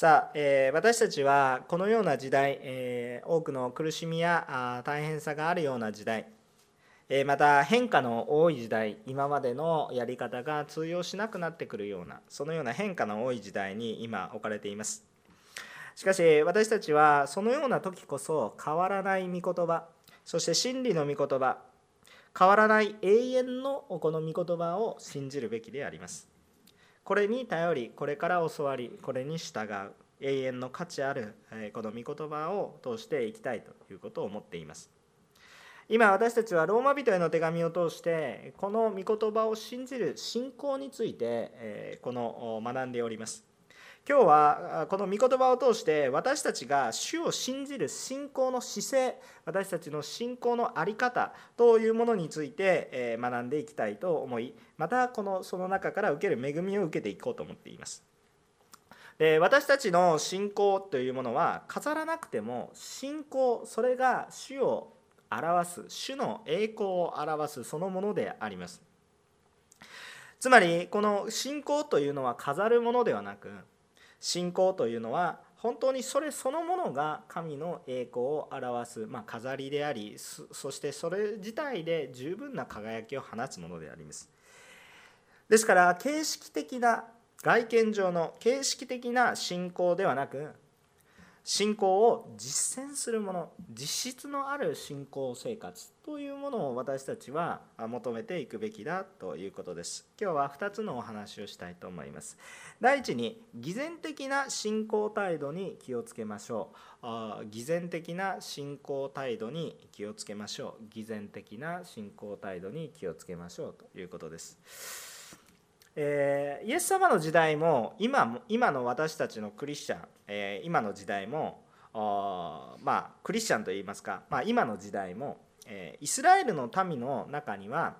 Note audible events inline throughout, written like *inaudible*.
さあ、えー、私たちはこのような時代、えー、多くの苦しみや大変さがあるような時代、えー、また変化の多い時代今までのやり方が通用しなくなってくるようなそのような変化の多い時代に今置かれています。しかし私たちはそのような時こそ変わらない御言葉そして真理の御言葉変わらない永遠のこの御言葉を信じるべきであります。これに頼りこれから教わりこれに従う。永遠の価値あるこの御言葉を通していきたいということを思っています。今私たちはローマ人への手紙を通してこの御言葉を信じる信仰についてこの学んでおります。今日はこの御言葉を通して私たちが主を信じる信仰の姿勢私たちの信仰の在り方というものについて学んでいきたいと思いまたこのその中から受ける恵みを受けていこうと思っています。で私たちの信仰というものは飾らなくても信仰それが主を表す主の栄光を表すそのものであります。つまりこの信仰というのは飾るものではなく信仰というのは本当にそれそのものが神の栄光を表す、まあ、飾りでありそしてそれ自体で十分な輝きを放つものであります。ですから形式的な外見上の形式的な信仰ではなく信仰を実践するもの実質のある信仰生活というものを私たちは求めていくべきだということです。今日は2つのお話をしたいと思います。第一に偽善的な信仰態度に気をつけましょう。偽善的な信仰態度に気をつけましょう。偽善的な信仰態度に気をつけましょうということです。えー、イエス様の時代も今今の私たちのクリスチャン、えー、今の時代もまあクリスチャンといいますか、まあ、今の時代も、えー、イスラエルの民の中には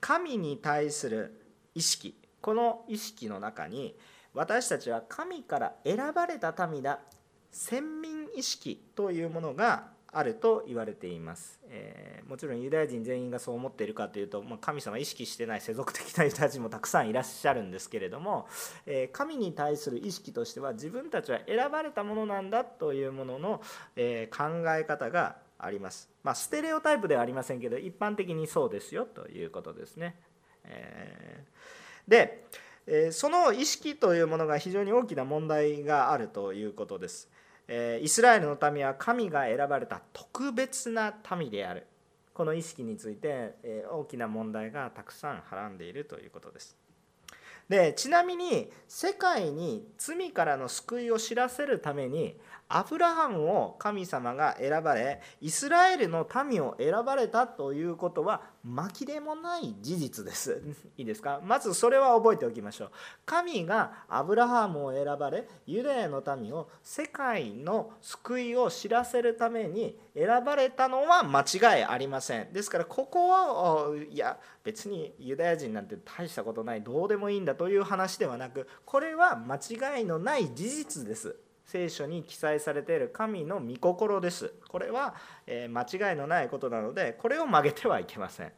神に対する意識この意識の中に私たちは神から選ばれた民だ。先民意識というものがあると言われています、えー、もちろんユダヤ人全員がそう思っているかというと、まあ、神様意識してない世俗的なユダヤ人もたくさんいらっしゃるんですけれども、えー、神に対する意識としては自分たちは選ばれたものなんだというものの、えー、考え方があります、まあ、ステレオタイプではありませんけど一般的にそうですよということですね、えでえその意識というものが非常に大きな問題があるということです。イスラエルの民は神が選ばれた特別な民である。この意識について大きな問題がたくさんはらんでいるということです。でちなみに世界に罪からの救いを知らせるためにアブラハムを神様が選ばれイスラエルの民を選ばれたということは紛れもない事実です。*laughs* いいですか？まずそれは覚えておきましょう。神がアブラハムを選ばれユダヤの民を世界の救いを知らせるために選ばれたのは間違いありません。ですからここはいや別にユダヤ人なんて大したことないどうでもいいんだという話ではなくこれは間違いのない事実です。聖書に記載されている神の御心です。これは間違いのないことなので、これを曲げてはいけません。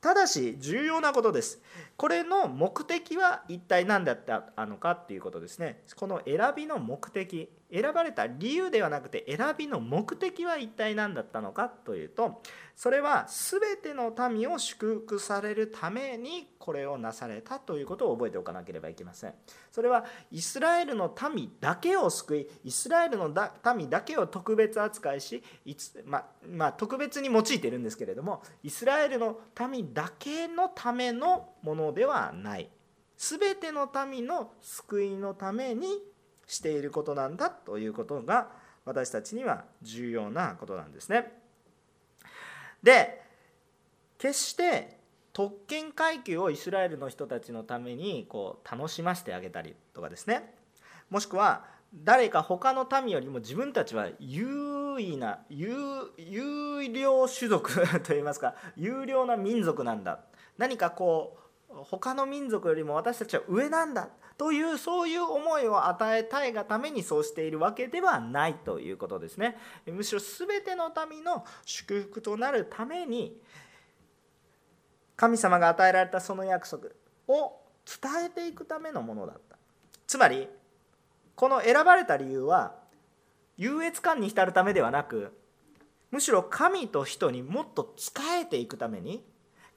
ただし重要なことです。これの目的は一体何だったのかっていうことですね。この選びの目的、選ばれた理由ではなくて選びの目的は一体何だったのかというと、それは全ての民を祝福されるためにこれをなされたということを覚えておかなければいけませんそれはイスラエルの民だけを救いイスラエルの民だけを特別扱いしいつままあ、特別に用いているんですけれどもイスラエルの民だけのためのものではない。全ての民の救いのためにしていることなんだということが私たちには重要なことなんですね。で決して特権階級をイスラエルの人たちのためにこう楽しませてあげたりとかですね。もしくは誰か他の民よりも自分たちは優位な有料種族 *laughs* といいますか有料な民族なんだ。何かこう他の民族よりも私たちは上なんだというそういう思いを与えたいがためにそうしているわけではないということですね。むしろ全ての民の祝福となるために神様が与えられたその約束を伝えていくためのものだった。つまりこの選ばれた理由は優越感に浸るためではなくむしろ神と人にもっと仕えていくために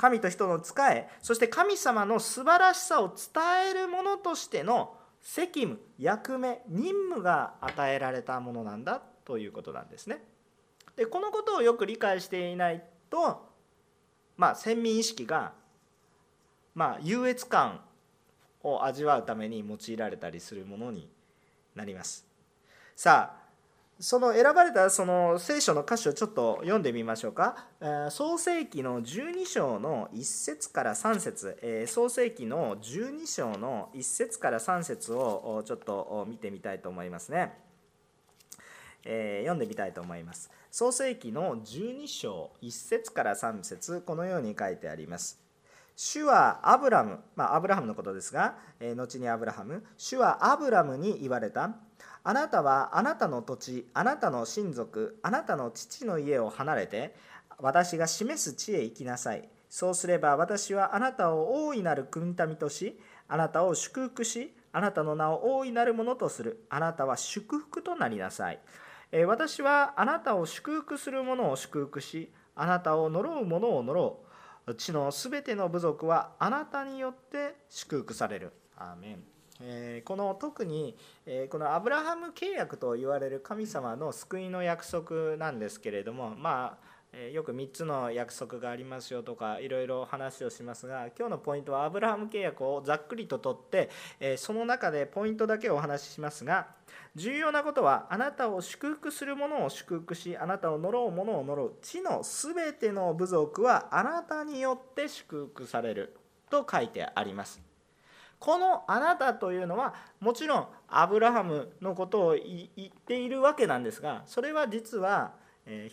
神と人の仕えそして神様の素晴らしさを伝えるものとしての責務役目任務が与えられたものなんだということなんですね。でこのことをよく理解していないとまあ先民意識がまあ優越感を味わうために用いられたりするものになります。さあその選ばれたその聖書の箇所をちょっと読んでみましょうか。創世記の12章の1節から3節創世記の12章の1節から3節をちょっと見てみたいと思いますね。え読んでみたいと思います。創世記の12章1節から3節このように書いてあります。主はアブラム、まあ、アブラハムのことですが、え後にアブラハム、主はアブラムに言われた。あなたはあなたの土地、あなたの親族、あなたの父の家を離れて、私が示す地へ行きなさい。そうすれば私はあなたを大いなる国民とし、あなたを祝福し、あなたの名を大いなるものとする。あなたは祝福となりなさい。え私はあなたを祝福する者を祝福し、あなたを呪う者を呪う。地のすべての部族はあなたによって祝福される。アーメンえこの特に、えこのアブラハム契約と言われる神様の救いの約束なんですけれどもまあよく3つの約束がありますよとかいろいろ話をしますが今日のポイントはアブラハム契約をざっくりと取ってその中でポイントだけお話ししますが重要なことはあなたを祝福する者を祝福しあなたを呪う者を呪う地のすべての部族はあなたによって祝福されると書いてあります。このあなたというのはもちろんアブラハムのことを言っているわけなんですがそれは実は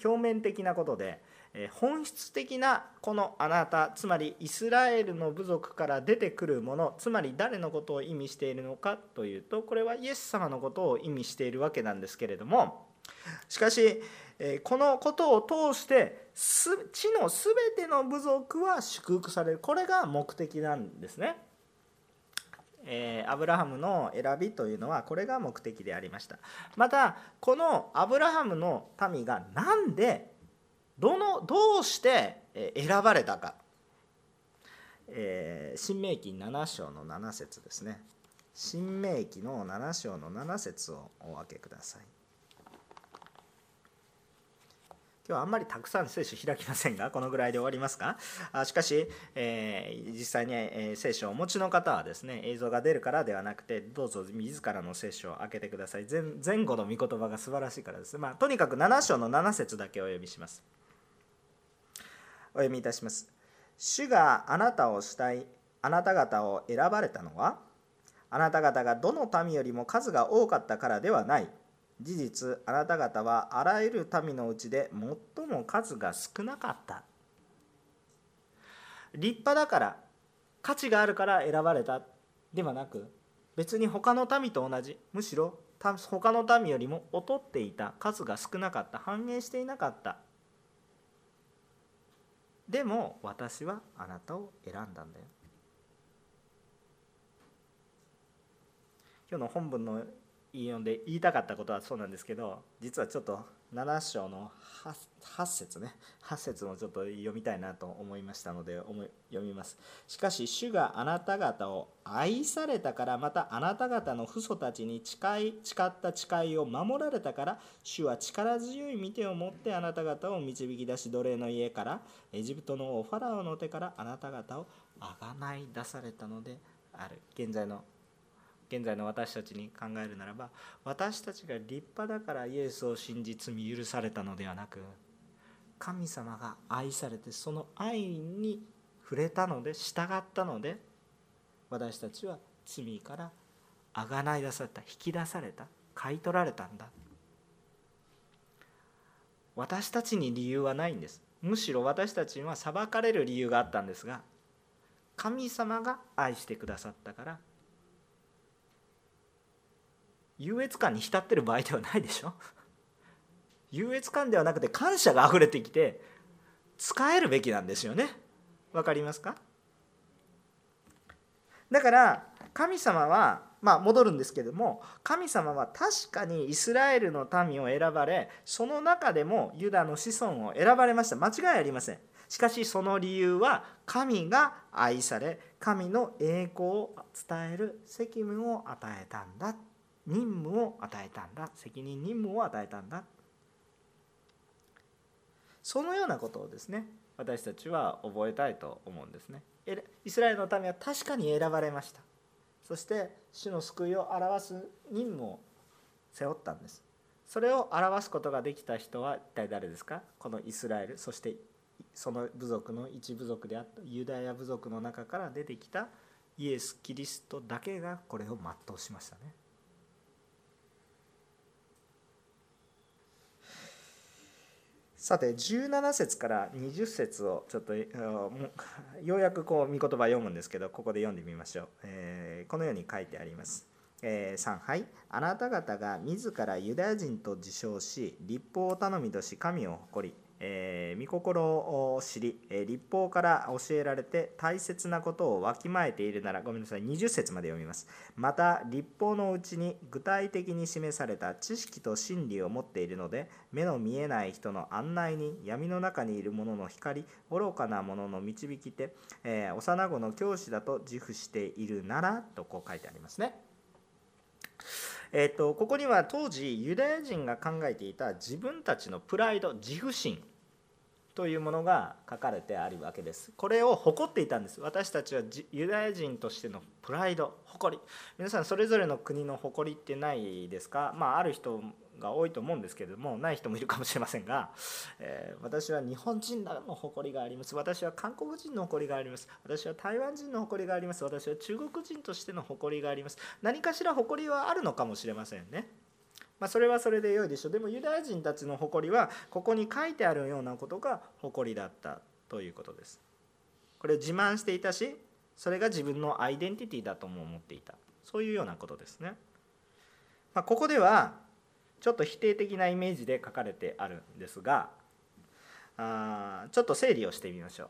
表面的なことで本質的なこのあなたつまりイスラエルの部族から出てくるものつまり誰のことを意味しているのかというとこれはイエス様のことを意味しているわけなんですけれどもしかしこのことを通して地の全ての部族は祝福されるこれが目的なんですね。えー、アブラハムの選びというのはこれが目的でありました。またこのアブラハムの民が何でどのどうして選ばれたか、えー、新明記7章の7節ですね。新明記の7章の7節をお分けください。今日はあんまりたくさん聖書開きませんがこのぐらいで終わりますか？あしかし、えー、実際に、えー、聖書をお持ちの方はですね映像が出るからではなくてどうぞ自らの聖書を開けてください。前前後の御言葉が素晴らしいからです。まあ、とにかく7章の7節だけお読みします。お読みいたします。主があなたをしたいあなた方を選ばれたのはあなた方がどの民よりも数が多かったからではない。事実あなた方はあらゆる民のうちで最も数が少なかった。立派だから価値があるから選ばれた。ではなく別に他の民と同じむしろ他の民よりも劣っていた。数が少なかった。反映していなかった。でも私はあなたを選んだんだよ。今日の本文の引用で言いたかったことはそうなんですけど実はちょっと7章の 8, 8節ね。8節もちょっと読みたいなと思いましたので読みます。しかし主があなた方を愛されたからまたあなた方の父祖たちに誓い誓った誓いを守られたから主は力強い見てを持ってあなた方を導き出し奴隷の家からエジプトのファラオの手からあなた方をあがない出されたのである。現在の現在の私たちに考えるならば私たちが立派だからイエスを信じ罪許されたのではなく神様が愛されてその愛に触れたので従ったので私たちは罪からあがない出された引き出された買い取られたんだ。私たちに理由はないんです。むしろ私たちには裁かれる理由があったんですが神様が愛してくださったから優越感に浸ってる場合ではないでしょ？*laughs* 優越感ではなくて感謝があふれてきて使えるべきなんですよね。わかりますか？だから神様はまあ、戻るんですけども神様は確かにイスラエルの民を選ばれその中でもユダの子孫を選ばれました。間違いありません。しかしその理由は神が愛され神の栄光を伝える責務を与えたんだ。任務を与えたんだ。責任任務を与えたんだ。そのようなことをですね私たちは覚えたいと思うんですね。イスラエルの民は確かに選ばれました。そして主の救いを表す任務を背負ったんです。それを表すことができた人は一体誰ですか？このイスラエル。そしてその部族の一部族であったユダヤ部族の中から出てきたイエス・キリストだけがこれを全うしましたね。さて17節から20節をちょっとようやくこう御言葉読むんですけどここで読んでみましょう、えー、このように書いてあります、えー、3はい。あなた方が自らユダヤ人と自称し立法を頼みとし神を誇りえー、御心を知り、えー、立法から教えられて大切なことをわきまえているならごめんなさい20節まで読みます。また立法のうちに具体的に示された知識と真理を持っているので目の見えない人の案内に闇の中にいる者の光愚かな者の導き手、えー、幼子の教師だと自負しているならとこう書いてありますね。えーと、ここには当時ユダヤ人が考えていた自分たちのプライド自負心。というものが書かれてあるわけです。これを誇っていたんです。私たちはユダヤ人としてのプライド誇り。皆さんそれぞれの国の誇りってないですか？まあある人が多いと思うんですけれどもない人もいるかもしれませんが、えー、私は日本人の誇りがあります。私は韓国人の誇りがあります。私は台湾人の誇りがあります。私は中国人としての誇りがあります。何かしら誇りはあるのかもしれませんね。まあ、それはそれで良いでしょう。でもユダヤ人たちの誇りはここに書いてあるようなことが誇りだったということです。これ自慢していたしそれが自分のアイデンティティだとも思っていた。そういうようなことですね、まあ、ここではちょっと否定的なイメージで書かれてあるんですがあちょっと整理をしてみましょう、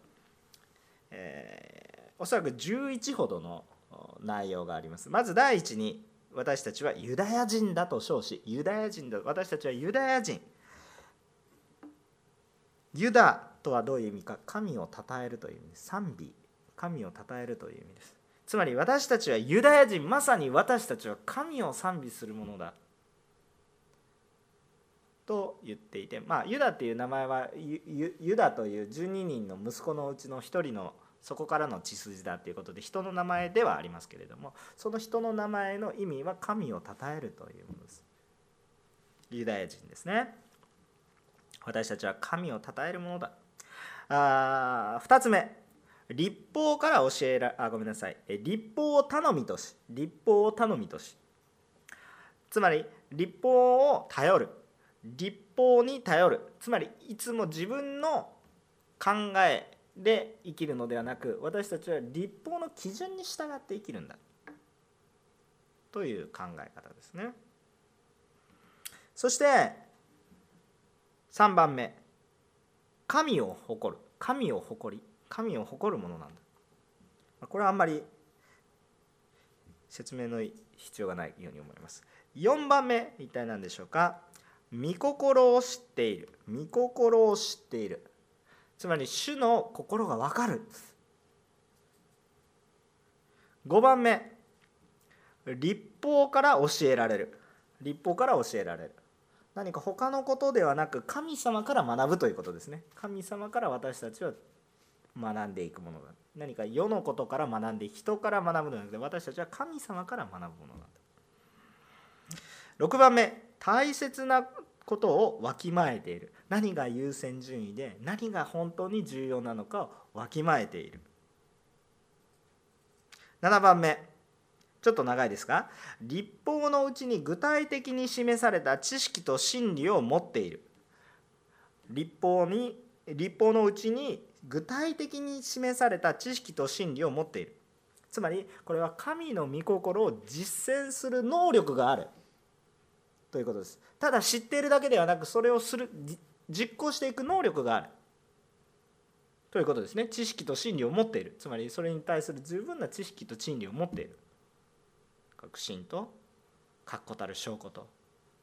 えー、おそらく11ほどの内容があります。まず第一に私たちはユダヤ人だと称しユダヤ人だ私たちはユダヤ人。ユダとはどういう意味か神を称えるという意味です。賛美。神を称えるという意味です。つまり私たちはユダヤ人まさに私たちは神を賛美するものだ。と言っていてまあユダっていう名前はユダという12人の息子のうちの1人のそこからの血筋だということで人の名前ではありますけれどもその人の名前の意味は神を称えるというものです。ユダヤ人ですね。私たちは神を称えるものだ。あ2つ目。立法から教えらあごめんなさい。立法を頼みとし立法を頼みとし。つまり立法を頼る。立法に頼る。つまりいつも自分の考えで生きるのではなく私たちは立法の基準に従って生きるんだ。という考え方ですね。そして3番目。神を誇る。神を誇り。神を誇るものなんだ。これはあんまり説明の必要がないように思います。4番目。一体何でしょうか？御心を知っている。御心を知っている。つまり主の心が分かる。5番目。立法から教えられる。立法から教えられる。何か他のことではなく神様から学ぶということですね。神様から私たちは学んでいくものだ。何か世のことから学んで人から学ぶのではなくて私たちは神様から学ぶものだ。6番目。大切なことをわきまえている。何が優先順位で何が本当に重要なのかをわきまえている。7番目。ちょっと長いですが立法のうちに具体的に示された知識と真理を持っている。立法に立法のうちに具体的に示された知識と真理を持っている。つまりこれは神の御心を実践する能力がある。ということです。ただ知っているだけではなくそれをする実行していく能力がある。ということですね。知識と真理を持っている。つまりそれに対する十分な知識と真理を持っている。確信と確固たる証拠と。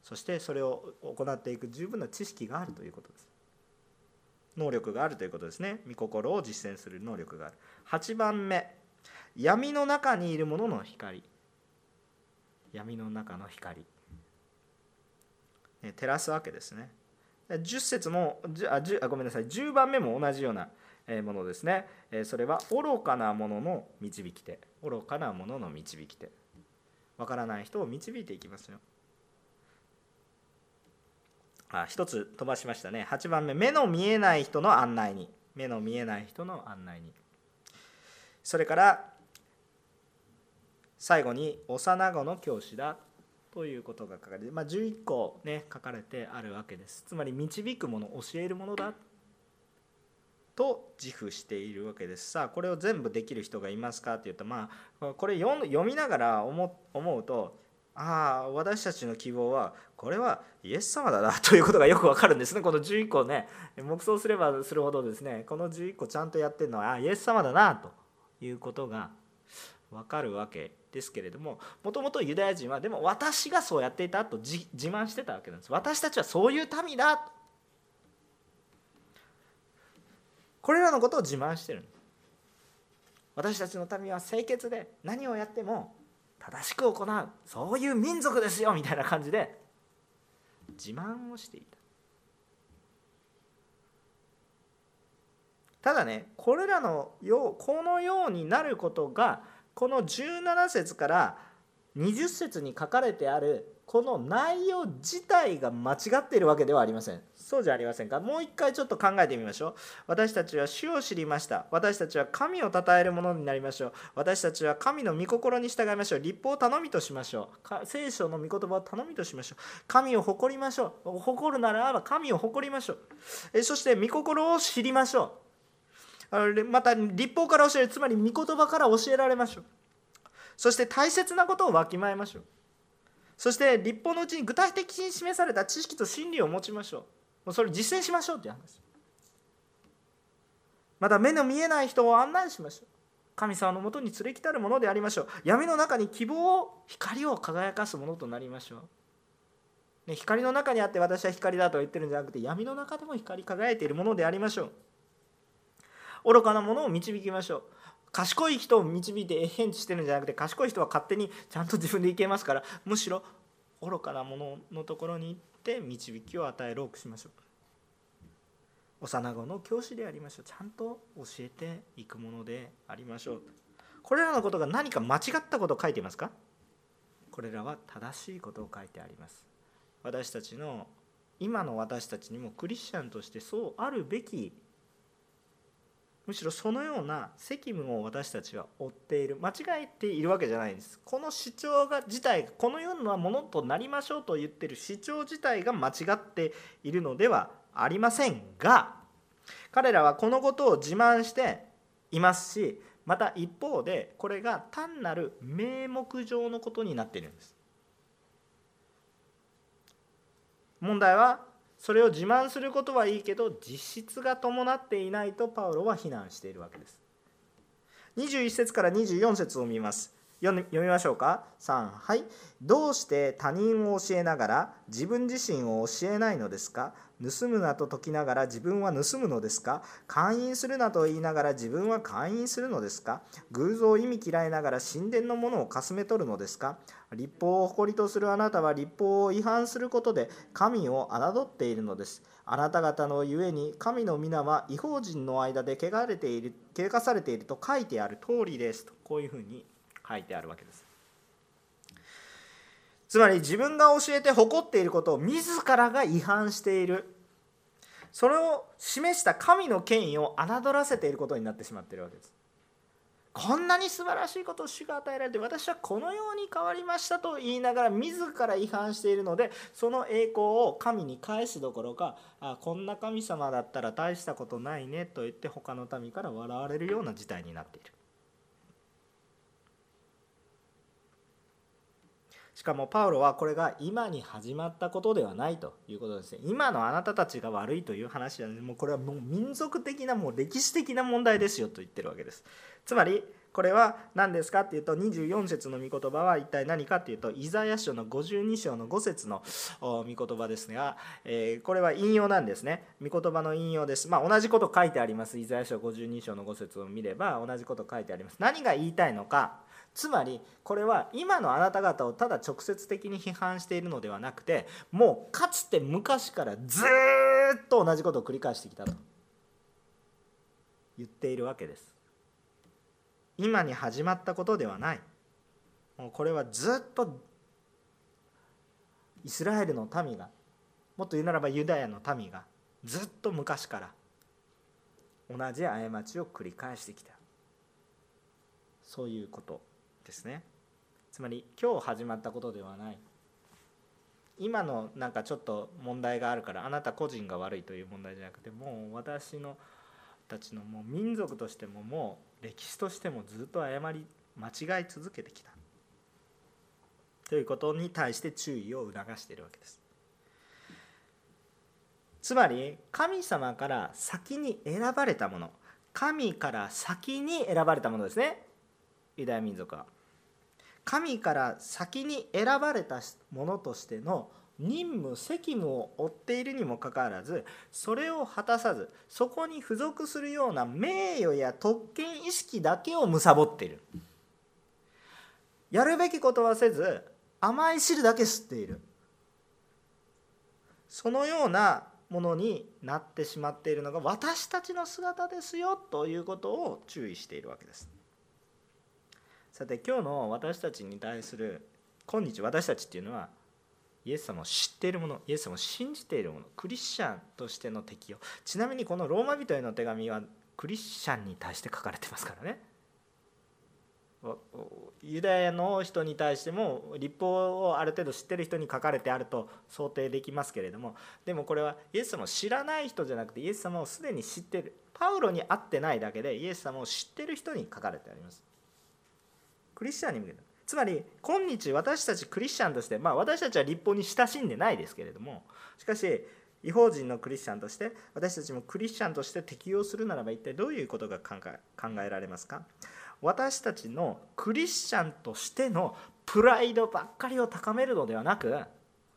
そしてそれを行っていく十分な知識があるということです。能力があるということですね。御心を実践する能力がある。8番目。闇の中にいる者の光。闇の中の光。照らすわけですね。10節もああごめんなさい。10番目も同じようなものですね。それは愚かなものの導き手。愚かなものの導き手。わからない人を導いていきますよ。あ一つ飛ばしましたね。8番目目の見えない人の案内に。目の見えない人の案内に。それから最後に幼子の教師だ。ということが書かれて、まあ、11個ね書かれてあるわけです。つまり導くもの教えるものだと自負しているわけです。さあこれを全部できる人がいますか？っていうとまあこれ読みながら思うとああ私たちの希望はこれはイエス様だなということがよくわかるんですね。この11個ね黙想すればするほどですねこの11個ちゃんとやってるのはあイエス様だなということがわかるわけですけれどももともとユダヤ人はでも私がそうやっていたと自慢してたわけなんです。私たちはそういう民だ。これらのことを自慢してる私たちの民は清潔で何をやっても正しく行う。そういう民族ですよ。みたいな感じで自慢をしていた。ただねこれらのようこのようになることがこの17節から20節に書かれてあるこの内容自体が間違っているわけではありません。そうじゃありませんか？もう一回ちょっと考えてみましょう。私たちは主を知りました。私たちは神を称えるものになりましょう。私たちは神の御心に従いましょう。立法を頼みとしましょう。聖書の御言葉を頼みとしましょう。神を誇りましょう。誇るならば神を誇りましょう。えそして御心を知りましょう。また立法から教えるつまり御言葉から教えられましょう。そして大切なことをわきまえましょう。そして立法のうちに具体的に示された知識と真理を持ちましょう。もうそれ実践しましょうっていう話。また目の見えない人を案内しましょう。神様のもとに連れ来たるものでありましょう。闇の中に希望を光を輝かすものとなりましょう、ね、光の中にあって私は光だと言ってるんじゃなくて闇の中でも光り輝いているものでありましょう。愚かなものを導きましょう。賢い人を導いて変置してるんじゃなくて賢い人は勝手にちゃんと自分でいけますからむしろ愚かなもののところに行って導きを与えろくしましょう。幼子の教師でありましょう。ちゃんと教えていくものでありましょう。これらのことが何か間違ったことを書いていますか？これらは正しいことを書いてあります。私たちの今の私たちにもクリスチャンとしてそうあるべきむしろそのような責務を私たちは負っている。間違えているわけじゃないんです。この主張が自体このようなものとなりましょうと言ってる主張自体が間違っているのではありませんが彼らはこのことを自慢していますしまた一方でこれが単なる名目上のことになっているんです。問題はそれを自慢することはいいけど実質が伴っていないとパウロは非難しているわけです。21節から24節を見ます。読みましょうか。3はい。どうして他人を教えながら自分自身を教えないのですか？盗むなと説きながら自分は盗むのですか？勧誘するなと言いながら自分は勧誘するのですか？偶像を意味嫌いながら神殿のものをかすめ取るのですか？立法を誇りとするあなたは立法を違反することで神を侮っているのです。あなた方のゆえに神の皆は違法人の間で汚れている汚されていると書いてある通りです。とこういうふうに書いてあるわけです。つまり自分が教えて誇っていることを自らが違反している。それを示した神の権威を侮らせていることになってしまっているわけです。こんなに素晴らしいことを主が与えられて私はこのように変わりましたと言いながら自ら違反しているのでその栄光を神に返すどころかあこんな神様だったら大したことないねと言って他の民から笑われるような事態になっている。しかもパウロはこれが今に始まったことではないということですね。今のあなたたちが悪いという話はもうこれはもう民族的なもう歴史的な問題ですよと言ってるわけです。つまりこれは何ですかっていうと24節の御言葉は一体何かっていうとイザヤ書の52章の5節の御言葉ですが、えこれは引用なんですね。御言葉の引用です。まあ同じこと書いてあります。イザヤ書52章の5節を見れば同じこと書いてあります。何が言いたいのか。つまりこれは今のあなた方をただ直接的に批判しているのではなくてもうかつて昔からずっと同じことを繰り返してきたと言っているわけです。今に始まったことではない。もうこれはずっとイスラエルの民がもっと言うならばユダヤの民がずっと昔から同じ過ちを繰り返してきた。そういうこと。ですね。つまり今日始まったことではない。今のなんかちょっと問題があるからあなた個人が悪いという問題じゃなくてもう私のたちのもう民族としてももう歴史としてもずっと誤り間違い続けてきた。ということに対して注意を促しているわけです。つまり神様から先に選ばれたもの。神から先に選ばれたものですね。ユダヤ民族は。神から先に選ばれたものとしての任務責務を負っているにもかかわらずそれを果たさずそこに付属するような名誉や特権意識だけを貪っている。やるべきことはせず甘い汁だけ吸っている。そのようなものになってしまっているのが私たちの姿ですよということを注意しているわけです。さて今日の私たちに対する今日私たちっていうのはイエス様を知っている者イエス様を信じている者クリスチャンとしての適用。ちなみにこのローマ人への手紙はクリスチャンに対して書かれてますからね。ユダヤの人に対しても立法をある程度知ってる人に書かれてあると想定できますけれどもでもこれはイエス様を知らない人じゃなくてイエス様をすでに知ってる。パウロに会ってないだけでイエス様を知ってる人に書かれてあります。クリスチャンに向けてつまり今日私たちクリスチャンとしてまあ私たちは立法に親しんでないですけれどもしかし違法人のクリスチャンとして私たちもクリスチャンとして適用するならば一体どういうことが考えられますか？私たちのクリスチャンとしてのプライドばっかりを高めるのではなく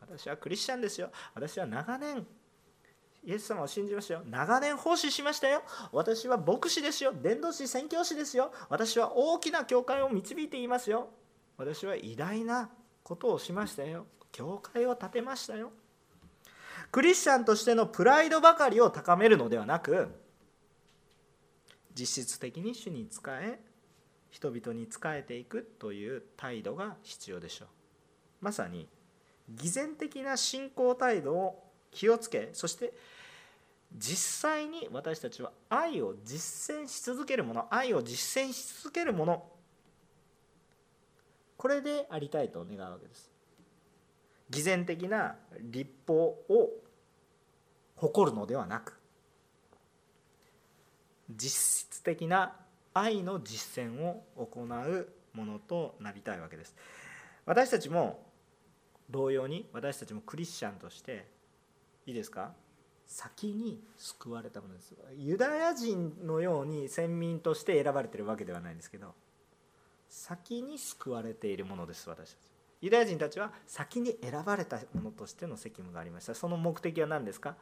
私はクリスチャンですよ。私は長年イエス様を信じましたよ。長年奉仕しましたよ。私は牧師ですよ。伝道師宣教師ですよ。私は大きな教会を導いていますよ。私は偉大なことをしましたよ。教会を建てましたよ。クリスチャンとしてのプライドばかりを高めるのではなく実質的に主に仕え人々に仕えていくという態度が必要でしょう。まさに偽善的な信仰態度を気をつけそして実際に私たちは愛を実践し続けるもの愛を実践し続けるものこれでありたいと願うわけです。偽善的な立法を誇るのではなく実質的な愛の実践を行うものとなりたいわけです。私たちも同様に私たちもクリスチャンとしていいですか？先に救われたものです。ユダヤ人のように先民として選ばれてるわけではないんですけど先に救われているものです私たち。ユダヤ人たちは先に選ばれたものとしての責務がありました。その目的は何ですか？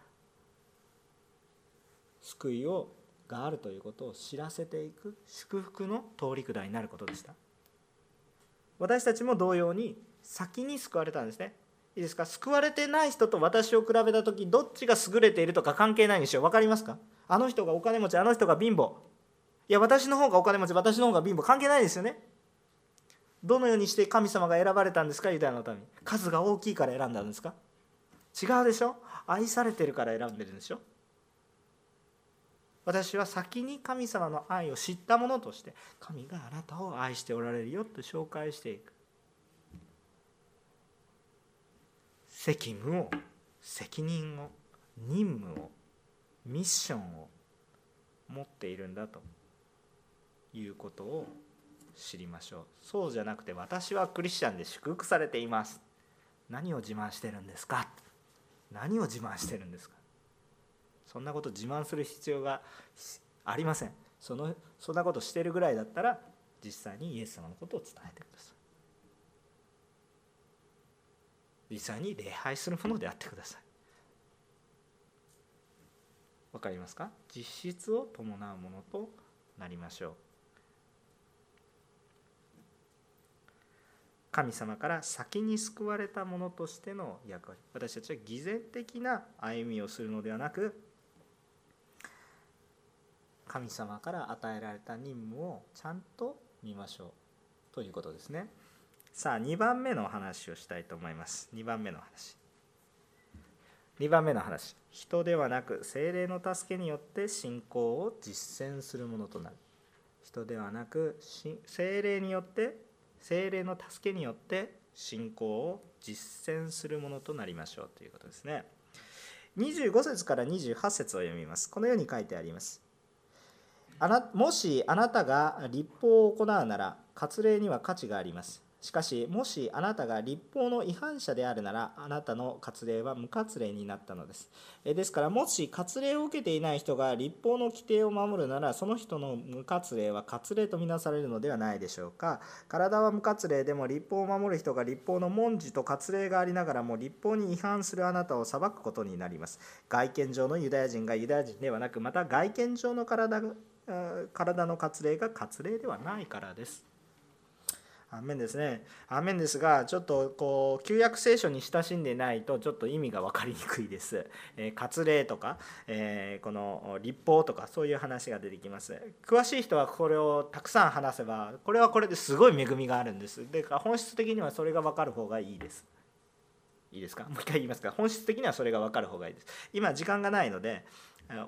救いをがあるということを知らせていく祝福の通り下になることでした。私たちも同様に先に救われたんですね。いいですか？救われてない人と私を比べた時どっちが優れているとか関係ないんですよ。分かりますか？あの人がお金持ちあの人が貧乏。いや私の方がお金持ち私の方が貧乏。関係ないですよね。どのようにして神様が選ばれたんですか？ユダヤのために数が大きいから選んだんですか？違うでしょ？愛されてるから選んでるんでしょ？私は先に神様の愛を知ったものとして神があなたを愛しておられるよと紹介していく。責務を責任を任務をミッションを持っているんだということを知りましょう。そうじゃなくて私はクリスチャンで祝福されています。何を自慢してるんですか？何を自慢してるんですか？そんなこと自慢する必要がありません。そのそんなことしてるぐらいだったら実際にイエス様のことを伝えてください。実際に礼拝するものであってください。わかりますか？実質を伴うものとなりましょう。神様から先に救われたものとしての役割。私たちは偽善的な歩みをするのではなく神様から与えられた任務をちゃんと見ましょう。ということですね。さあ2番目の話をしたいと思います。2番目の話。2番目の話。人ではなく精霊の助けによって信仰を実践するものとなる。人ではなく精霊によって精霊の助けによって信仰を実践するものとなりましょう。ということですね。25節から28節を読みます。このように書いてあります。あなもしあなたが立法を行うなら割礼には価値があります。しかしもしあなたが立法の違反者であるならあなたの割礼は無割礼になったのです。ですからもし割礼を受けていない人が立法の規定を守るならその人の無割礼は割礼とみなされるのではないでしょうか。体は無割礼でも立法を守る人が立法の文字と割礼がありながらも立法に違反するあなたを裁くことになります。外見上のユダヤ人がユダヤ人ではなくまた外見上の体体の割礼が割礼ではないからです。アーメンですね。アーメンですが、ちょっとこう旧約聖書に親しんでないとちょっと意味が分かりにくいです。えー、割礼とか、えー、この立法とかそういう話が出てきます。詳しい人はこれをたくさん話せば、これはこれですごい恵みがあるんです。で本質的にはそれが分かる方がいいです。いいですか？もう一回言いますか？本質的にはそれが分かる方がいいです。今時間がないので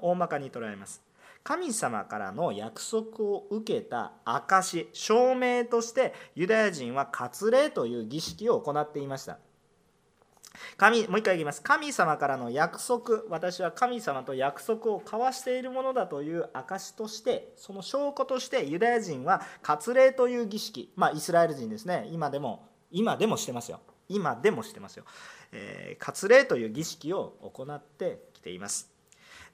大まかに捉えます。神様からの約束を受けた証証明としてユダヤ人は割礼という儀式を行っていました。神もう一回言います。神様からの約束私は神様と約束を交わしているものだという証としてその証拠としてユダヤ人は割礼という儀式まあイスラエル人ですね。今でも今でもしてますよ。今でもしてますよ、えー、割礼という儀式を行ってきています。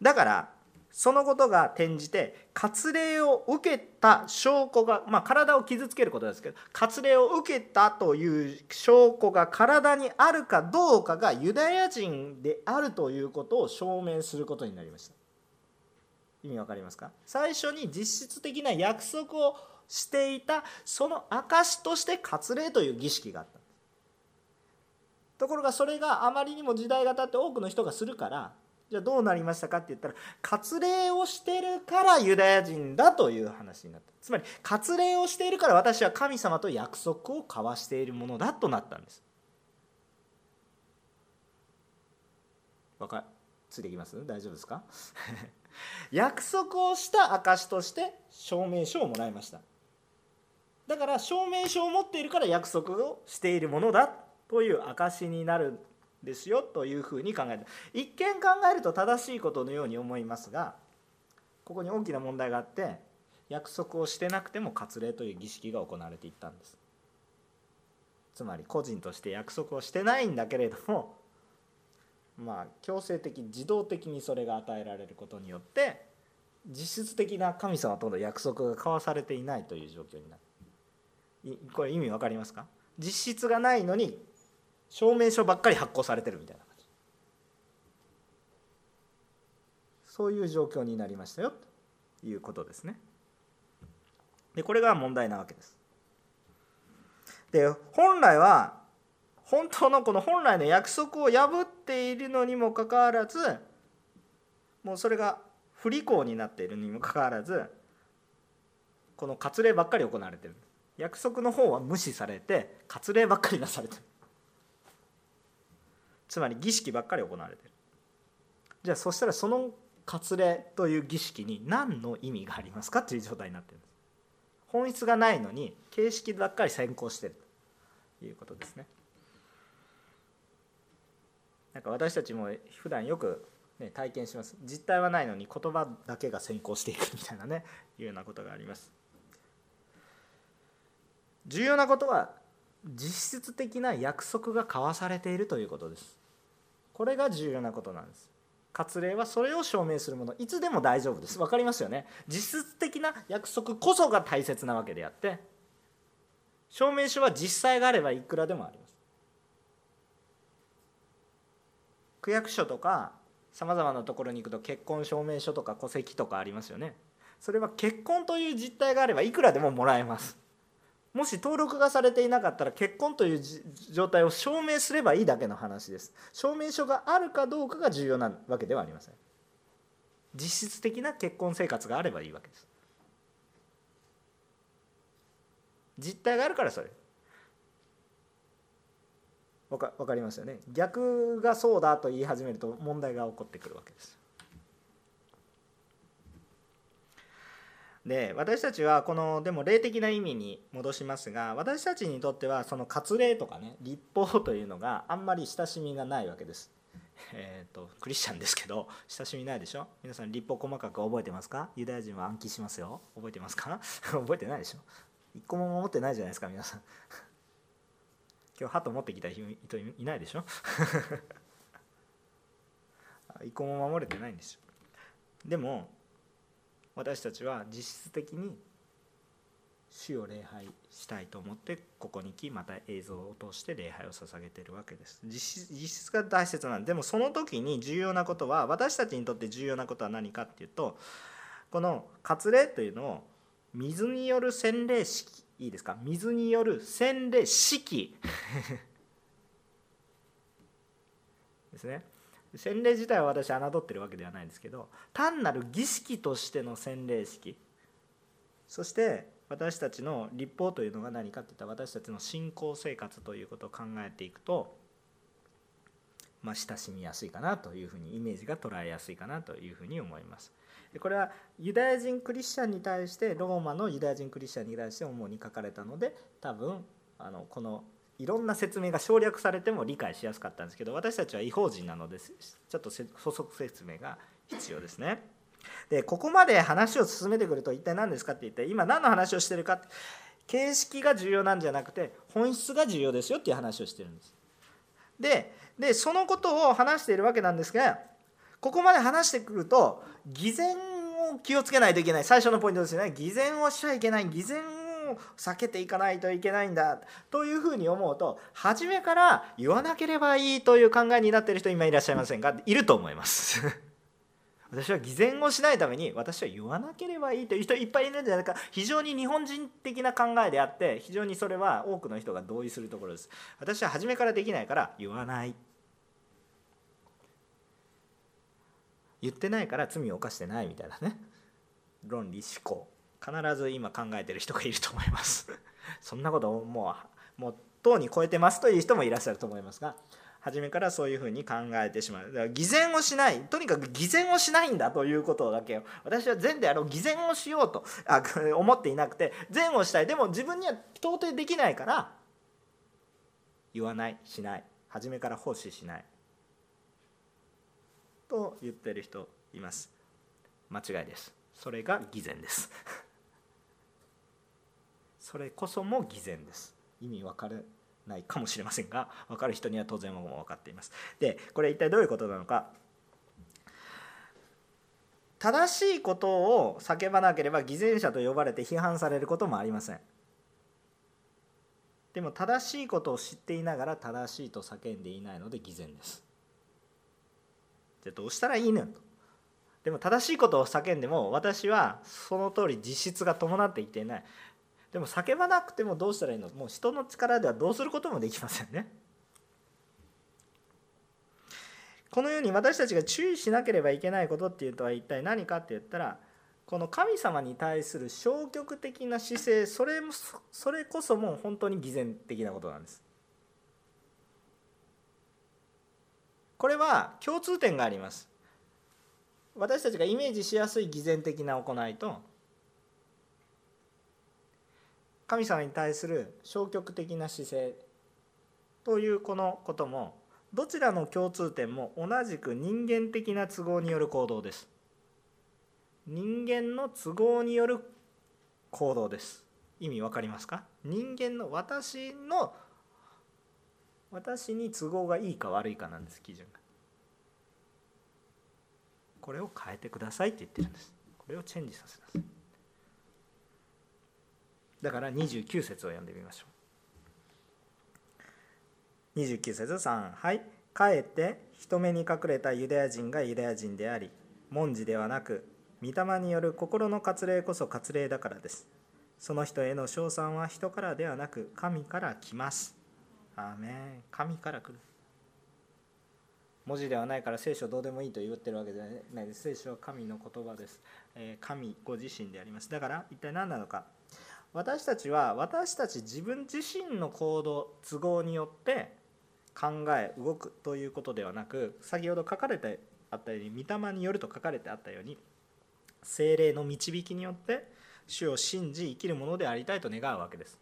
だからそのことが転じて割礼を受けた証拠が、まあ、体を傷つけることですけど割礼を受けたという証拠が体にあるかどうかがユダヤ人であるということを証明することになりました。意味わかりますか？最初に実質的な約束をしていたその証として割礼という儀式があった。ところがそれがあまりにも時代が経って多くの人がするからじゃあどうなりましたかって言ったら割礼をしてるからユダヤ人だという話になった。つまり割礼をしているから私は神様と約束を交わしているものだとなったんです。わかついてきます？大丈夫ですか？*laughs* 約束をした証として証明書をもらいました。だから証明書を持っているから約束をしているものだという証になる。ですよというふうに考えて一見考えると正しいことのように思いますがここに大きな問題があって約束をしてなくても割礼という儀式が行われていったんです。つまり個人として約束をしてないんだけれども *laughs* まあ強制的自動的にそれが与えられることによって実質的な神様との約束が交わされていないという状況になる。これ意味分かりますか？実質がないのに証明書ばっかり発行されてるみたいな感じ。そういう状況になりましたよということですね。でこれが問題なわけです。で本来は本当のこの本来の約束を破っているのにもかかわらずもうそれが不履行になっているにもかかわらずこの割礼ばっかり行われてる。約束の方は無視されて割礼ばっかりなされてる。つまり儀式ばっかり行われてる。じゃあそしたらその割礼という儀式に何の意味がありますかという状態になってるんです。本質がないのに形式ばっかり先行してるということですね。なんか私たちも普段よく、ね、体験します。実態はないのに言葉だけが先行していくみたいなねいうようなことがあります。重要なことは実質的な約束が交わされているということです。これが重要なことなんです。割礼はそれを証明するもの。いつでも大丈夫です。分かりますよね？実質的な約束こそが大切なわけであって証明書は実際があればいくらでもあります。区役所とかさまざまなところに行くと結婚証明書とか戸籍とかありますよね？それは結婚という実態があればいくらでももらえます。もし登録がされていなかったら結婚という状態を証明すればいいだけの話です。証明書があるかどうかが重要なわけではありません。実質的な結婚生活があればいいわけです。実態があるからそれ。わかかりますよね。逆がそうだと言い始めると問題が起こってくるわけです。で私たちはこのでも霊的な意味に戻しますが私たちにとってはその割礼とかね立法というのがあんまり親しみがないわけです。*laughs* えーと、クリスチャンですけど親しみないでしょ？皆さん立法細かく覚えてますか？ユダヤ人は暗記しますよ。覚えてますか？*laughs* 覚えてないでしょ？一個も守ってないじゃないですか皆さん。*laughs* 今日鳩持ってきた人いないでしょ？一個も守れてないんですよ。でも私たちは実質的に主を礼拝したいと思ってここに来また映像を通して礼拝を捧げているわけです。実質が大切なんでもその時に重要なことは私たちにとって重要なことは何かっていうとこの割礼というのを水による洗礼式いいですか？水による洗礼式。*laughs* ですね。洗礼自体は私侮ってるわけではないんですけど単なる儀式としての洗礼式そして私たちの立法というのが何かっていったら私たちの信仰生活ということを考えていくと、まあ、親しみやすいかなというふうにイメージが捉えやすいかなというふうに思います。これはユダヤ人クリスチャンに対してローマのユダヤ人クリスチャンに対して主に書かれたので多分あのこのいろんな説明が省略されても理解しやすかったんですけど私たちは違法人なのでちょっと補足説明が必要ですね。でここまで話を進めてくると一体何ですかって言って今何の話をしてるかて形式が重要なんじゃなくて本質が重要ですよっていう話をしてるんです。ででそのことを話しているわけなんですがここまで話してくると偽善を気をつけないといけない最初のポイントですよね偽善をしちゃいけない偽善避けていかないといけないんだというふうに思うと初めから言わなければいいという考えになっている人今いらっしゃいませんか？いると思います。*laughs* 私は偽善をしないために私は言わなければいいという人いっぱいいるんじゃないか。非常に日本人的な考えであって非常にそれは多くの人が同意するところです。私は初めからできないから言わない。言ってないから罪を犯してないみたいなね。論理思考。必ず今考えてる人がいると思います。*laughs* そんなことをもうもうとうに超えてますという人もいらっしゃると思いますが初めからそういうふうに考えてしまう。だから偽善をしないとにかく偽善をしないんだということだけ私は善であろう偽善をしようとあ *laughs* 思っていなくて善をしたいでも自分には到底できないから言わないしない。初めから奉仕しない。と言ってる人います。間違いです。それが偽善です。*laughs* それこそも偽善です。意味分からないかもしれませんが分かる人には当然も分かっています。でこれ一体どういうことなのか。正しいことを叫ばなければ偽善者と呼ばれて批判されることもありません。でも正しいことを知っていながら正しいと叫んでいないので偽善です。じゃあどうしたらいいのと。でも正しいことを叫んでも私はその通り実質が伴っていっていない。でも叫ばなくてもどうしたらいいの？もう人の力ではどうすることもできませんね。このように私たちが注意しなければいけないことっていうとは一体何かって言ったらこの神様に対する消極的な姿勢それもそれこそもう本当に偽善的なことなんです。これは共通点があります。私たちがイメージしやすい偽善的な行いと神様に対する消極的な姿勢というこのこともどちらの共通点も同じく人間的な都合による行動です。人間の都合による行動です。意味わかりますか？人間の私の私に都合がいいか悪いかなんです基準が。これを変えてくださいって言ってるんです。これをチェンジさせなさい。だから29節を読んでみましょう。29節3はい。かえって人目に隠れたユダヤ人がユダヤ人であり文字ではなく御霊による心の割礼こそ割礼だからです。その人への称賛は人からではなく神から来ます。アーメン。神から来る。文字ではないから聖書どうでもいいと言ってるわけじゃない。です聖書は神の言葉です、え神ご自身であります。だから一体何なのか。私たちは私たち自分自身の行動都合によって考え動くということではなく先ほど書かれてあったように御霊によると書かれてあったように精霊の導きによって主を信じ生きるものでありたいと願うわけです。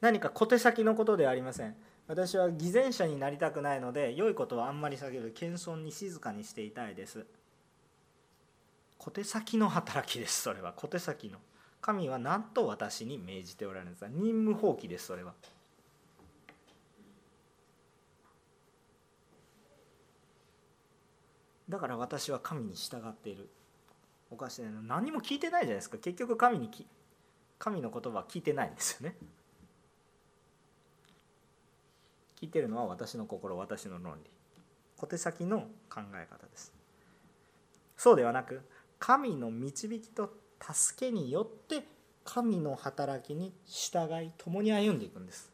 何か小手先のことではありません。私は偽善者になりたくないので良いことはあんまり避ける謙遜に静かにしていたいです。小手先の働きですそれは。小手先の。神は何と私に命じておられるんですか？任務放棄ですそれは。だから私は神に従っている。おかしいな。何も聞いてないじゃないですか。結局神にき神の言葉は聞いてないんですよね。聞いてるのは私の心私の論理。小手先の考え方です。そうではなく神の導きと助けによって神の働きに従い共に歩んでいくんです。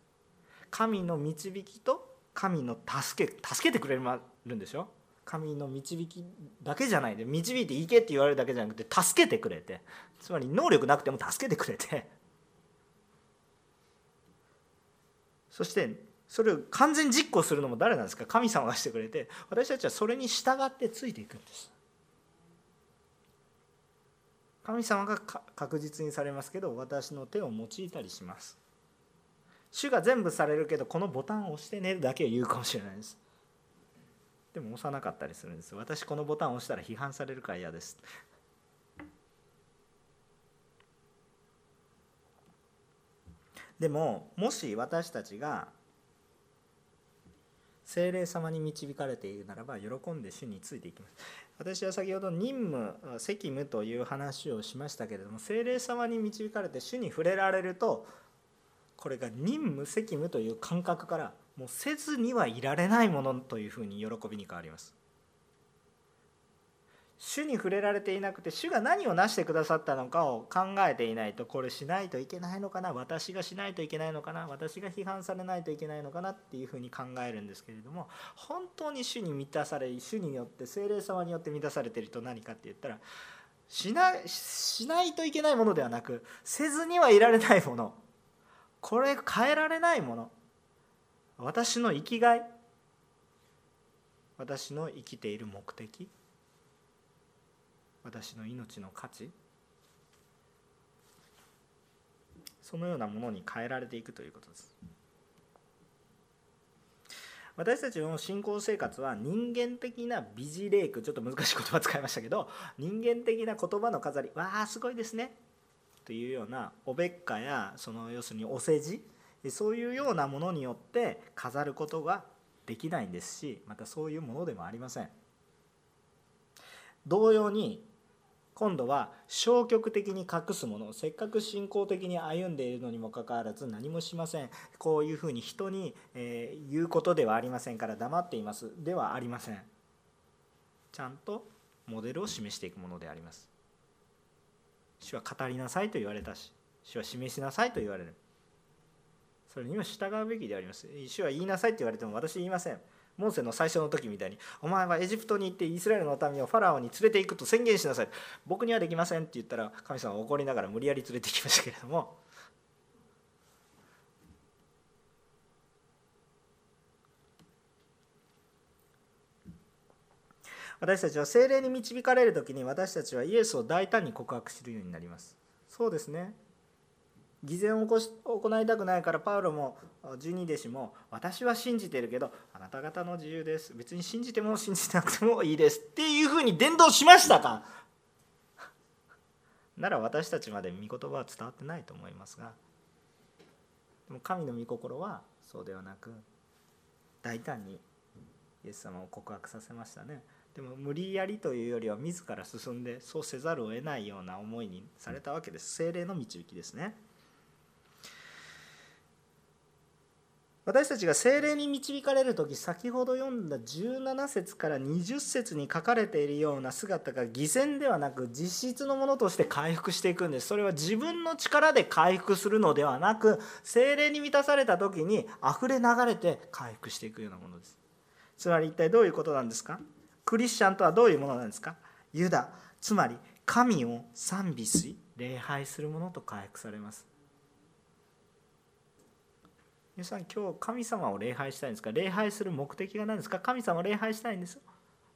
神の導きと神の助け助けてくれるんでしょ？神の導きだけじゃないで導いていけって言われるだけじゃなくて助けてくれて。つまり能力なくても助けてくれて。そしてそれを完全実行するのも誰なんですか？神様がしてくれて私たちはそれに従ってついていくんです。神様が確実にされますけど私の手を用いたりします。主が全部されるけどこのボタンを押してねだけを言うかもしれないです。でも押さなかったりするんです。私このボタンを押したら批判されるから嫌です。でももし私たちが精霊様に導かれているならば喜んで主についていきます。私は先ほど任務責務という話をしましたけれども精霊様に導かれて主に触れられるとこれが任務責務という感覚からもうせずにはいられないものというふうに喜びに変わります。主に触れられていなくて主が何をなしてくださったのかを考えていないとこれしないといけないのかな私がしないといけないのかな私が批判されないといけないのかなっていうふうに考えるんですけれども本当に主に満たされ主によって精霊様によって満たされていると何かって言ったらしないしないといけないものではなくせずにはいられないものこれ変えられないもの私の生きがい私の生きている目的私の命の価値。そのようなものに変えられていくということです。私たちの信仰生活は人間的な美辞麗句ちょっと難しい言葉使いましたけど人間的な言葉の飾りわあすごいですねというようなおべっかやその要するにお世辞そういうようなものによって飾ることができないんですしまたそういうものでもありません。同様に今度は消極的に隠すものせっかく信仰的に歩んでいるのにもかかわらず何もしません。こういうふうに人に、え言うことではありませんから黙っています。ではありません。ちゃんとモデルを示していくものであります。主は語りなさいと言われたし主は示しなさいと言われる。それには従うべきであります。主は言いなさいって言われても私言いません。モーセの最初の時みたいに「お前はエジプトに行ってイスラエルの民をファラオに連れていくと宣言しなさい」僕にはできませんって言ったら神様は怒りながら無理やり連れてきましたけれども。私たちは精霊に導かれる時に私たちはイエスを大胆に告白するようになります。そうですね。偽善を起こし行いたくないからパウロも十二弟子も私は信じてるけどあなた方の自由です。別に信じても信じなくてもいいですっていうふうに伝道しましたか？*laughs* なら私たちまで御言葉は伝わってないと思いますがでも神の御心はそうではなく大胆にイエス様を告白させましたね。でも無理やりというよりは自ら進んでそうせざるを得ないような思いにされたわけです。精霊の導きですね。私たちが精霊に導かれる時先ほど読んだ17節から20節に書かれているような姿が偽善ではなく実質のものとして回復していくんです。それは自分の力で回復するのではなく精霊に満たされた時に溢れ流れて回復していくようなものです。つまり一体どういうことなんですか？クリスチャンとはどういうものなんですか？ユダ。つまり神を賛美し礼拝するものと回復されます。皆さん今日神様を礼拝したいんですか？礼拝する目的が何ですか？神様を礼拝したいんです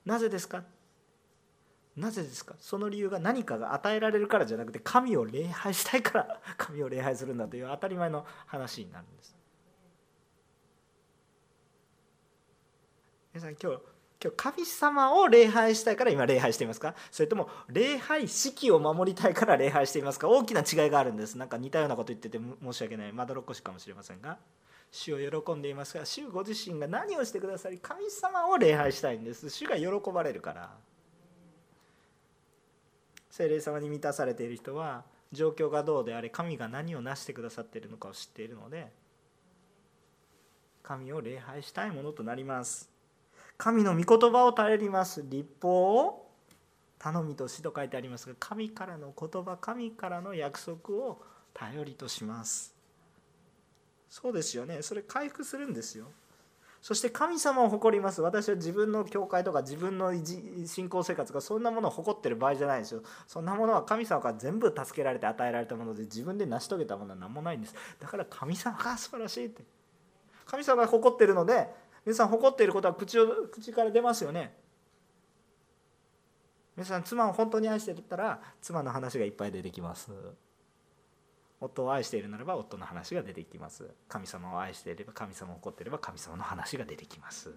なぜですか？なぜですか？その理由が何かが与えられるからじゃなくて神を礼拝したいから *laughs* 神を礼拝するんだという当たり前の話になるんです。皆さん今日今日神様を礼拝したいから今礼拝していますか？それとも礼拝式を守りたいから礼拝していますか？大きな違いがあるんです。なんか似たようなこと言ってて申し訳ない。まどろっこしかもしれませんが。主を喜んでいますが主ご自身が何をしてくださり神様を礼拝したいんです。主が喜ばれるから。聖霊様に満たされている人は状況がどうであれ神が何を成してくださっているのかを知っているので神を礼拝したいものとなります。神の御言葉を頼ります。立法を頼みとしと書いてありますが神からの言葉神からの約束を頼りとします。そうですよね。それ回復するんですよ。そして神様を誇ります。私は自分の教会とか自分の信仰生活がそんなものを誇ってる場合じゃないですよ。そんなものは神様から全部助けられて与えられたもので自分で成し遂げたものは何もないんです。だから神様が素晴らしいって。神様が誇ってるので皆さん誇っていることは口を口から出ますよね。皆さん妻を本当に愛してたら妻の話がいっぱい出てきます。夫を愛しているならば夫の話が出てきます。神様を愛していれば神様を怒っていれば神様の話が出てきます。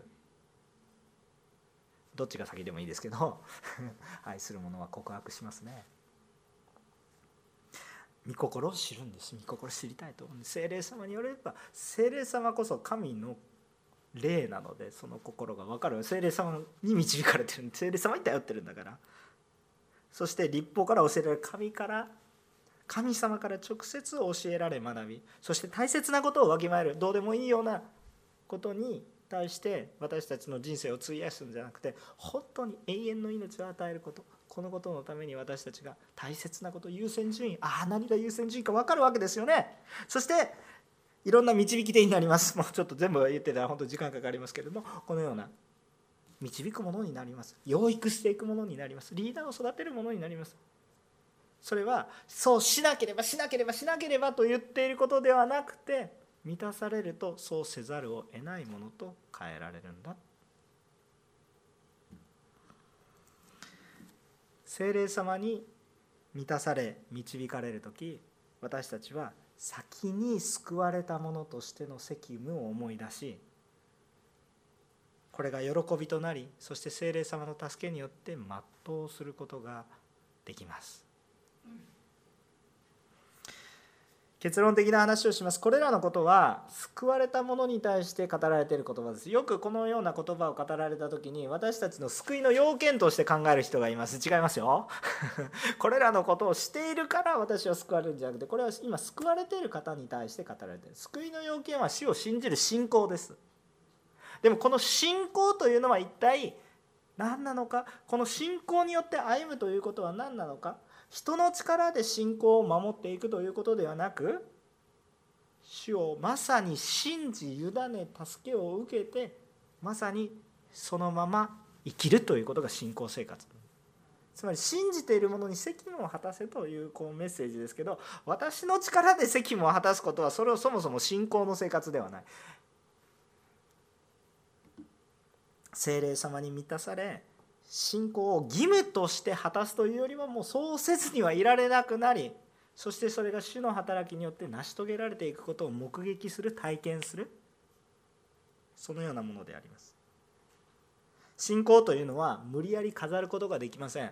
どっちが先でもいいですけど *laughs* 愛する者は告白しますね。御心を知るんです。御心を知りたいと思うんです。精霊様によれば精霊様こそ神の霊なのでその心が分かる。精霊様に導かれてる。精霊様に頼ってるんだから。そして立法から教えられる。神から神様から直接教えられ学びそして大切なことをわきまえるどうでもいいようなことに対して私たちの人生を費やすんじゃなくて本当に永遠の命を与えることこのことのために私たちが大切なこと優先順位ああ何が優先順位か分かるわけですよね。そしていろんな導き手になります。もうちょっと全部言ってたら本当時間かかりますけれどもこのような導くものになります。養育していくものになります。リーダーを育てるものになります。それはそうしなければしなければしなければと言っていることではなくて満たされるとそうせざるを得ないものと変えられるんだ。精霊様に満たされ導かれる時私たちは先に救われたものとしての責務を思い出しこれが喜びとなりそして精霊様の助けによって全うすることができます。結論的な話をします。これらのことは救われた者に対して語られている言葉です。よくこのような言葉を語られた時に私たちの救いの要件として考える人がいます。違いますよ。*laughs* これらのことをしているから私は救われるんじゃなくてこれは今救われている方に対して語られている。救いの要件は死を信じる信仰です。でもこの信仰というのは一体何なのか？この信仰によって歩むということは何なのか？人の力で信仰を守っていくということではなく主をまさに信じ委ね助けを受けてまさにそのまま生きるということが信仰生活。つまり信じているものに責務を果たせというこうメッセージですけど私の力で責務を果たすことはそれをそもそも信仰の生活ではない。精霊様に満たされ信仰を義務として果たすというよりはもうそうせずにはいられなくなりそしてそれが主の働きによって成し遂げられていくことを目撃する体験するそのようなものであります。信仰というのは無理やり飾ることができません。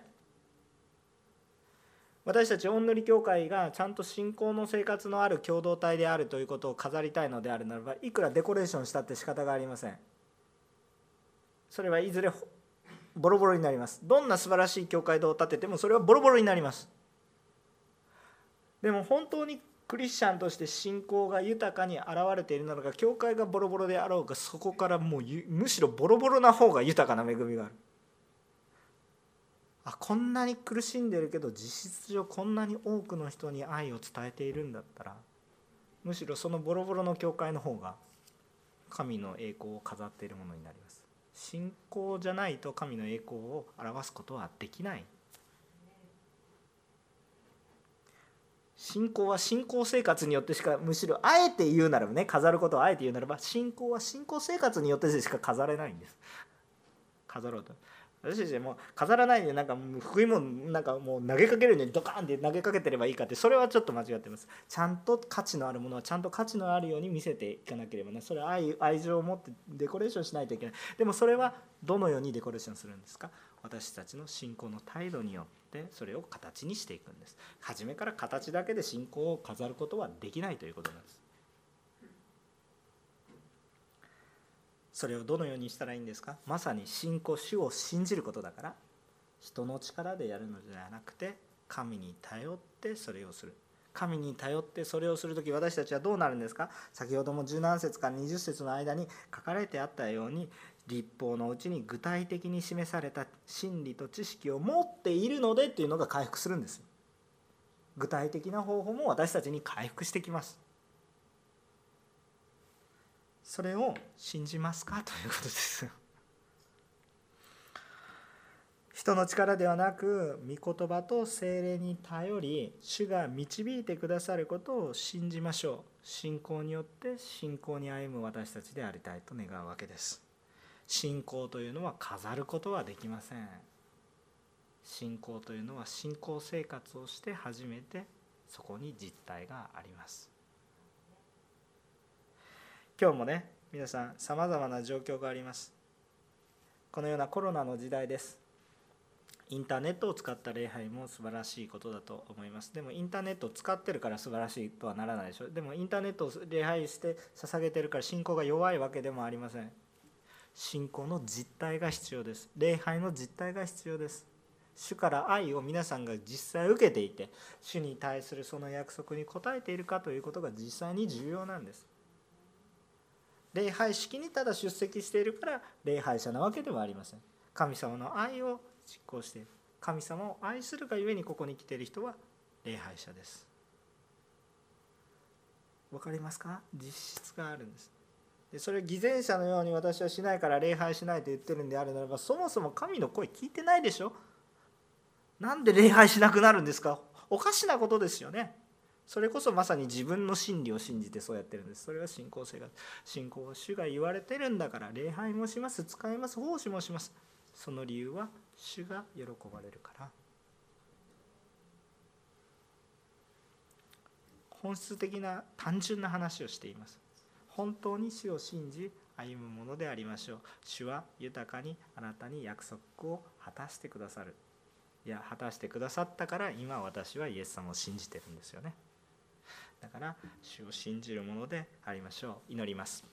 私たち御塗教会がちゃんと信仰の生活のある共同体であるということを飾りたいのであるならばいくらデコレーションしたって仕方がありません。それはいずれボロボロになります。どんな素晴らしい教会堂を建ててもそれはボロボロになります。でも本当にクリスチャンとして信仰が豊かに現れているならば教会がボロボロであろうがそこからもうむしろボロボロな方が豊かな恵みがある。あこんなに苦しんでるけど実質上こんなに多くの人に愛を伝えているんだったらむしろそのボロボロの教会の方が神の栄光を飾っているものになります。信仰じゃないと神の栄光を表すことはできない。信仰は信仰生活によってしかむしろあえて言うならばね飾ることをあえて言うならば信仰は信仰生活によってしか飾れないんです。飾ろうと。私たちも飾らないでなんか福音もなんかもう投げかけるようにドカーンって投げかけてればいいかってそれはちょっと間違ってますちゃんと価値のあるものはちゃんと価値のあるように見せていかなければねそれは愛愛情を持ってデコレーションしないといけないでもそれはどのようにデコレーションするんですか私たちの信仰の態度によってそれを形にしていくんです初めから形だけで信仰を飾ることはできないということなんですそれをどのようにしたらいいんですか？まさに信仰主を信じることだから。人の力でやるのではなくて神に頼ってそれをする。神に頼ってそれをする時私たちはどうなるんですか？先ほども17節から20節の間に書かれてあったように立法のうちに具体的に示された真理と知識を持っているのでっていうのが回復するんです具体的な方法も私たちに回復してきます。それを信じますか？ということです *laughs* 人の力ではなく御言葉と精霊に頼り主が導いてくださることを信じましょう。信仰によって信仰に歩む私たちでありたいと願うわけです。信仰というのは飾ることはできません。信仰というのは信仰生活をして初めてそこに実体があります。今日もね皆さんさまざまな状況があります。このようなコロナの時代です。インターネットを使った礼拝も素晴らしいことだと思います。でもインターネットを使ってるから素晴らしいとはならないでしょ。でもインターネットを礼拝して捧げてるから信仰が弱いわけでもありません。信仰の実態が必要です。礼拝の実態が必要です。主から愛を皆さんが実際受けていて主に対するその約束に応えているかということが実際に重要なんです。礼拝式にただ出席しているから礼拝者なわけではありません。神様の愛を実行している。神様を愛するがゆえにここに来ている人は礼拝者です。わかりますか？実質があるんです。でそれを偽善者のように私はしないから礼拝しないと言ってるんであるならばそもそも神の声聞いてないでしょ？なんで礼拝しなくなるんですか？おかしなことですよね。それこそまさに自分の真理を信じてそうやってるんです。それは信仰生活信仰は主が言われてるんだから礼拝もします。使います奉仕もします。その理由は主が喜ばれるから。本質的な単純な話をしています。本当に主を信じ歩むものでありましょう。主は豊かにあなたに約束を果たしてくださる。いや果たしてくださったから今私はイエス様を信じてるんですよね。だから主を信じるものでありましょう。祈ります。